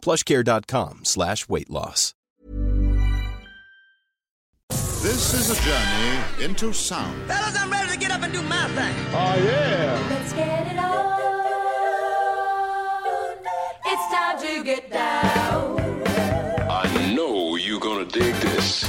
plushcare.com slash weight loss. This is a journey into sound. Fellas, I'm ready to get up and do my thing. Oh, yeah. Let's get it on. It's time to get down. I know you're gonna dig this.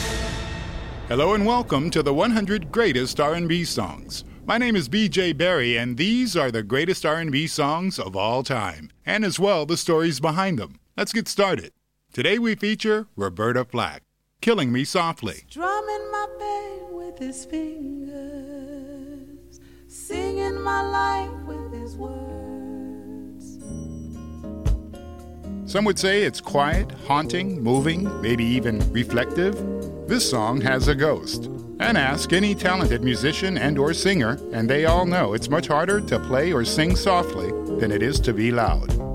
Hello and welcome to the 100 greatest R&B songs. My name is BJ Berry and these are the greatest R&B songs of all time and as well the stories behind them. Let's get started. Today we feature Roberta Flack, Killing Me Softly. Drumming my pain with his fingers, singing my life with his words. Some would say it's quiet, haunting, moving, maybe even reflective. This song has a ghost. And ask any talented musician and or singer, and they all know it's much harder to play or sing softly than it is to be loud.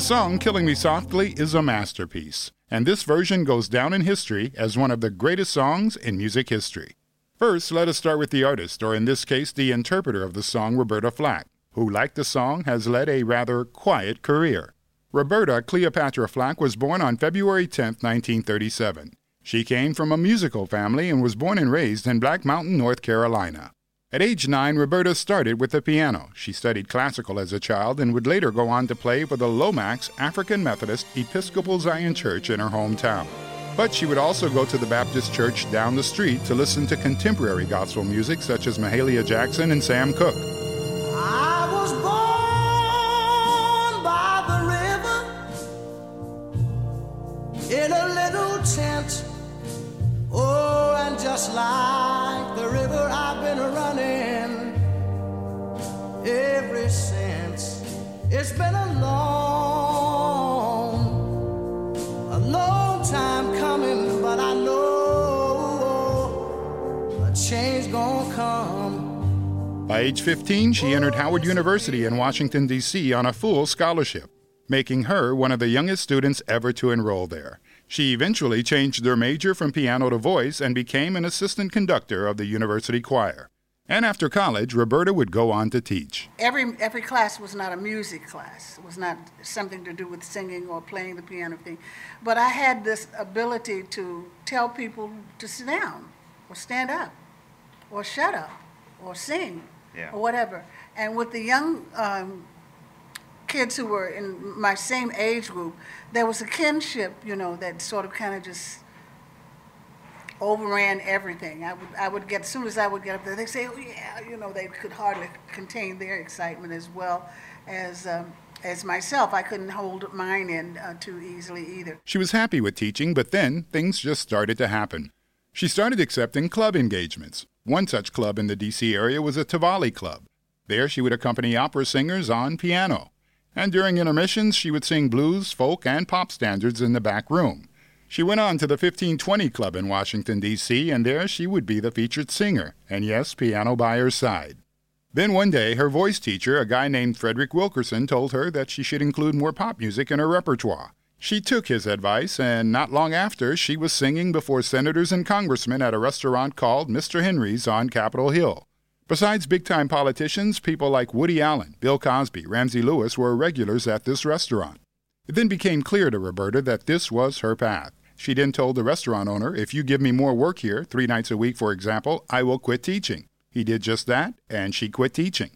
The song Killing Me Softly is a masterpiece, and this version goes down in history as one of the greatest songs in music history. First, let us start with the artist, or in this case, the interpreter of the song, Roberta Flack, who, like the song, has led a rather quiet career. Roberta Cleopatra Flack was born on February 10, 1937. She came from a musical family and was born and raised in Black Mountain, North Carolina. At age nine, Roberta started with the piano. She studied classical as a child and would later go on to play for the Lomax African Methodist Episcopal Zion Church in her hometown. But she would also go to the Baptist church down the street to listen to contemporary gospel music such as Mahalia Jackson and Sam Cooke. I was born by the river in a little tent. Oh, and just like It's been a long, a long time coming, but I know a change gonna come. By age 15, she entered Howard University in Washington, D.C. on a full scholarship, making her one of the youngest students ever to enroll there. She eventually changed her major from piano to voice and became an assistant conductor of the university choir. And after college, Roberta would go on to teach. every every class was not a music class. It was not something to do with singing or playing the piano thing. But I had this ability to tell people to sit down or stand up or shut up or sing Yeah. or whatever. And with the young um, kids who were in my same age group, there was a kinship, you know, that sort of kind of just overran everything. I would, I would get, as soon as I would get up there, they'd say, oh, yeah, you know, they could hardly contain their excitement as well as, um, as myself. I couldn't hold mine in uh, too easily either. She was happy with teaching, but then things just started to happen. She started accepting club engagements. One such club in the D.C. area was a Tivoli Club. There she would accompany opera singers on piano. And during intermissions, she would sing blues, folk, and pop standards in the back room. She went on to the 1520 Club in Washington, D.C., and there she would be the featured singer, and yes, piano by her side. Then one day, her voice teacher, a guy named Frederick Wilkerson, told her that she should include more pop music in her repertoire. She took his advice, and not long after, she was singing before senators and congressmen at a restaurant called Mr. Henry's on Capitol Hill. Besides big time politicians, people like Woody Allen, Bill Cosby, Ramsey Lewis were regulars at this restaurant. It then became clear to Roberta that this was her path. She then told the restaurant owner, If you give me more work here, three nights a week, for example, I will quit teaching. He did just that, and she quit teaching.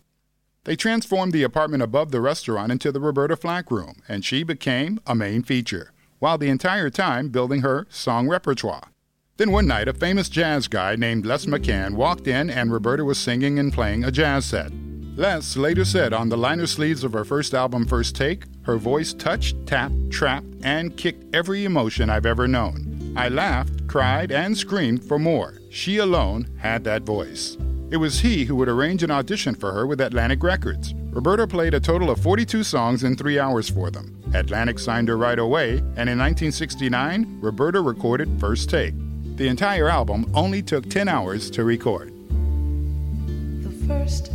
They transformed the apartment above the restaurant into the Roberta Flack Room, and she became a main feature, while the entire time building her song repertoire. Then one night, a famous jazz guy named Les McCann walked in, and Roberta was singing and playing a jazz set. Les later said on the liner sleeves of her first album, First Take, her voice touched, tapped, trapped, and kicked every emotion I've ever known. I laughed, cried, and screamed for more. She alone had that voice. It was he who would arrange an audition for her with Atlantic Records. Roberta played a total of 42 songs in three hours for them. Atlantic signed her right away, and in 1969, Roberta recorded First Take. The entire album only took 10 hours to record. the first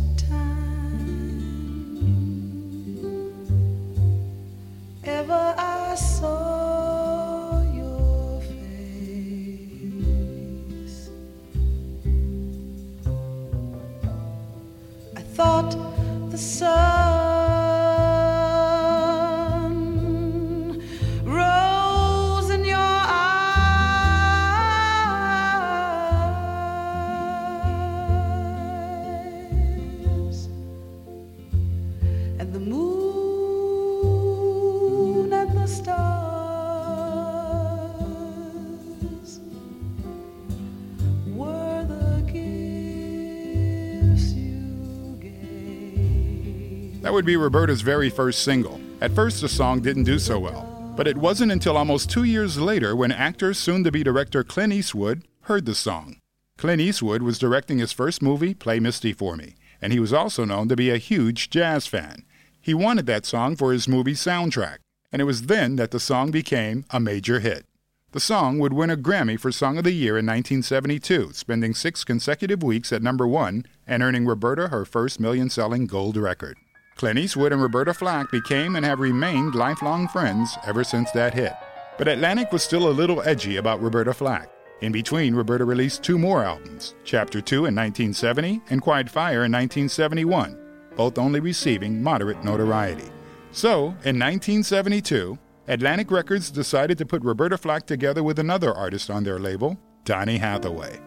That would be Roberta's very first single. At first, the song didn't do so well, but it wasn't until almost two years later when actor, soon to be director Clint Eastwood heard the song. Clint Eastwood was directing his first movie, Play Misty for Me, and he was also known to be a huge jazz fan. He wanted that song for his movie soundtrack, and it was then that the song became a major hit. The song would win a Grammy for Song of the Year in 1972, spending six consecutive weeks at number one and earning Roberta her first million selling gold record. Clint Eastwood and Roberta Flack became and have remained lifelong friends ever since that hit. But Atlantic was still a little edgy about Roberta Flack. In between, Roberta released two more albums Chapter 2 in 1970 and Quiet Fire in 1971, both only receiving moderate notoriety. So, in 1972, Atlantic Records decided to put Roberta Flack together with another artist on their label, Donny Hathaway.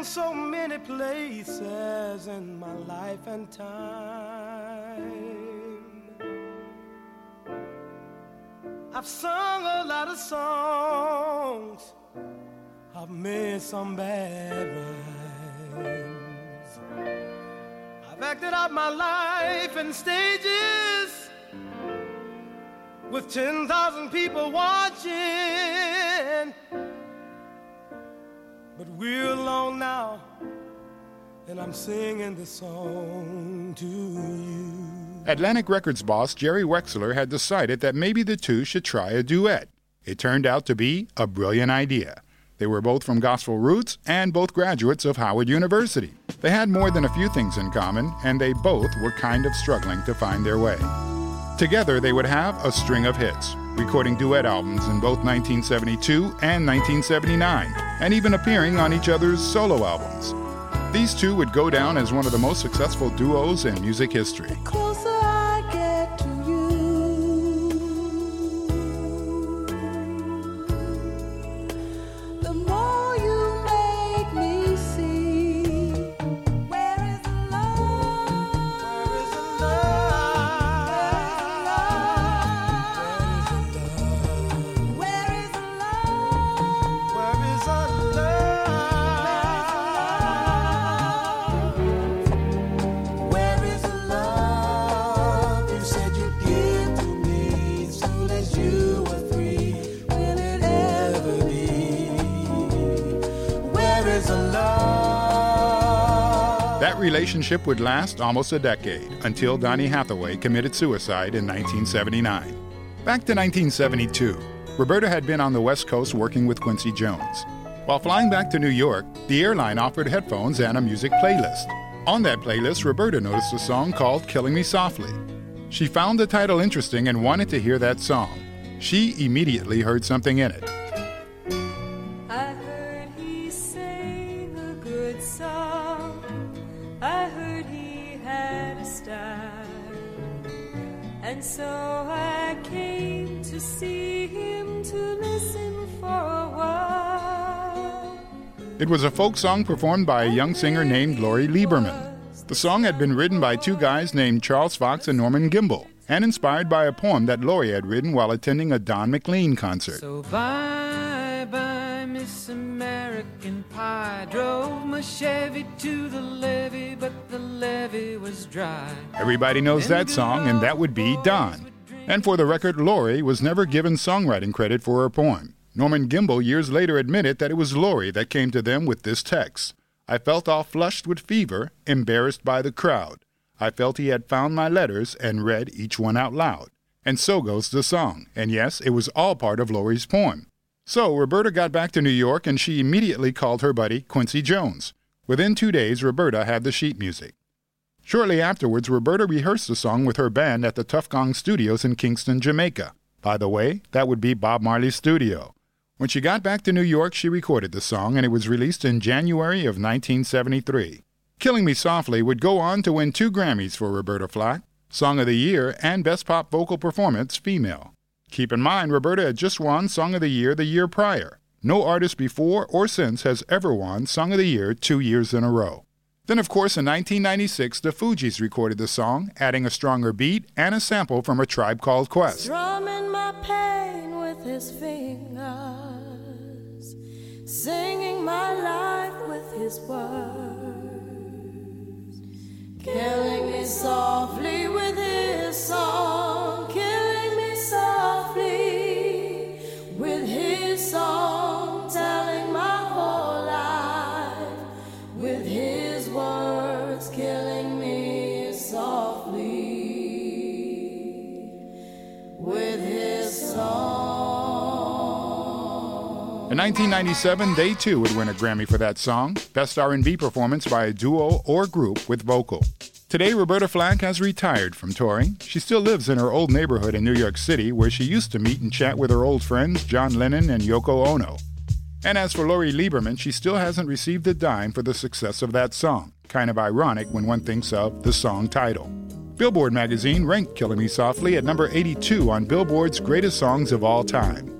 So many places in my life and time. I've sung a lot of songs. I've made some bad rhymes. I've acted out my life in stages with 10,000 people watching. We're alone now, and I'm singing this song to you. Atlantic Records boss Jerry Wexler had decided that maybe the two should try a duet. It turned out to be a brilliant idea. They were both from gospel roots and both graduates of Howard University. They had more than a few things in common, and they both were kind of struggling to find their way. Together, they would have a string of hits, recording duet albums in both 1972 and 1979, and even appearing on each other's solo albums. These two would go down as one of the most successful duos in music history. That relationship would last almost a decade until Donny Hathaway committed suicide in 1979. Back to 1972, Roberta had been on the West Coast working with Quincy Jones. While flying back to New York, the airline offered headphones and a music playlist. On that playlist, Roberta noticed a song called Killing Me Softly. She found the title interesting and wanted to hear that song. She immediately heard something in it. And so I came to see him to listen for a while. It was a folk song performed by a young singer named Lori Lieberman. The song had been written by two guys named Charles Fox and Norman Gimbel, and inspired by a poem that Lori had written while attending a Don McLean concert. So bye bye, Miss American Pie. Drove my Chevy to the levee, but the levee was dry. Everybody knows that song, and that would be Don. And for the record, Lori was never given songwriting credit for her poem. Norman Gimbel years later admitted that it was Lori that came to them with this text. I felt all flushed with fever, embarrassed by the crowd. I felt he had found my letters and read each one out loud. And so goes the song. And yes, it was all part of Lori's poem. So Roberta got back to New York and she immediately called her buddy Quincy Jones. Within two days, Roberta had the sheet music. Shortly afterwards, Roberta rehearsed the song with her band at the Tuff Gong Studios in Kingston, Jamaica. By the way, that would be Bob Marley's studio. When she got back to New York, she recorded the song and it was released in January of 1973. Killing Me Softly would go on to win two Grammys for Roberta Flack, Song of the Year and Best Pop Vocal Performance Female. Keep in mind, Roberta had just won Song of the Year the year prior. No artist before or since has ever won Song of the Year two years in a row. Then, of course, in 1996, the Fugees recorded the song, adding a stronger beat and a sample from a tribe called Quest. Drumming my pain with his fingers, singing my life with his words, killing me softly with his song, In 1997, they too would win a Grammy for that song, Best R&B Performance by a Duo or Group with Vocal. Today, Roberta Flack has retired from touring. She still lives in her old neighborhood in New York City, where she used to meet and chat with her old friends John Lennon and Yoko Ono. And as for Lori Lieberman, she still hasn't received a dime for the success of that song. Kind of ironic when one thinks of the song title. Billboard magazine ranked Killing Me Softly at number 82 on Billboard's greatest songs of all time.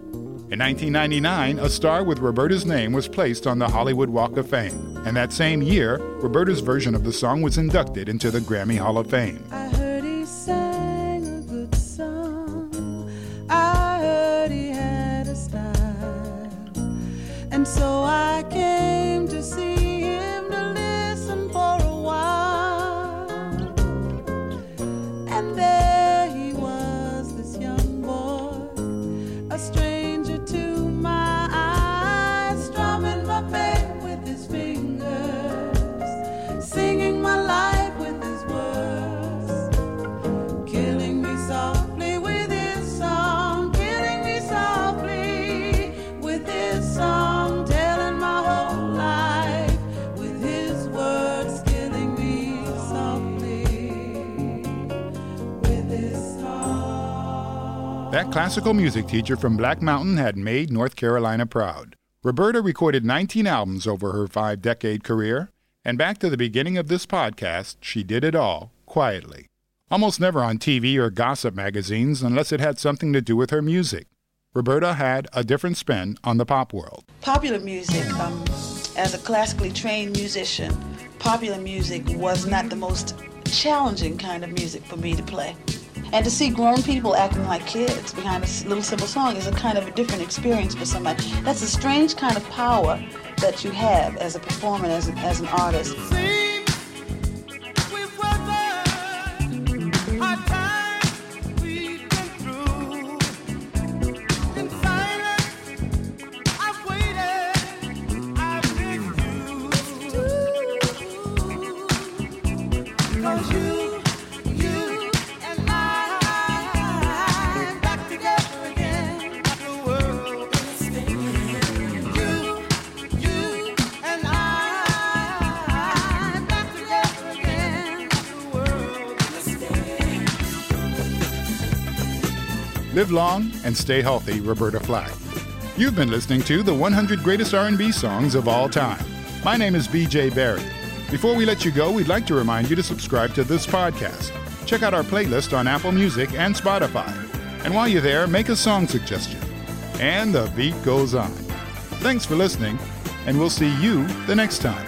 In 1999, a star with Roberta's name was placed on the Hollywood Walk of Fame, and that same year, Roberta's version of the song was inducted into the Grammy Hall of Fame. That classical music teacher from Black Mountain had made North Carolina proud. Roberta recorded 19 albums over her five decade career, and back to the beginning of this podcast, she did it all quietly. Almost never on TV or gossip magazines unless it had something to do with her music. Roberta had a different spin on the pop world. popular music, um, as a classically trained musician, popular music was not the most challenging kind of music for me to play. And to see grown people acting like kids behind a little simple song is a kind of a different experience for somebody. That's a strange kind of power that you have as a performer, as, a, as an artist. Live long and stay healthy, Roberta Flack. You've been listening to the 100 Greatest R&B Songs of All Time. My name is BJ Barry. Before we let you go, we'd like to remind you to subscribe to this podcast. Check out our playlist on Apple Music and Spotify. And while you're there, make a song suggestion. And the beat goes on. Thanks for listening, and we'll see you the next time.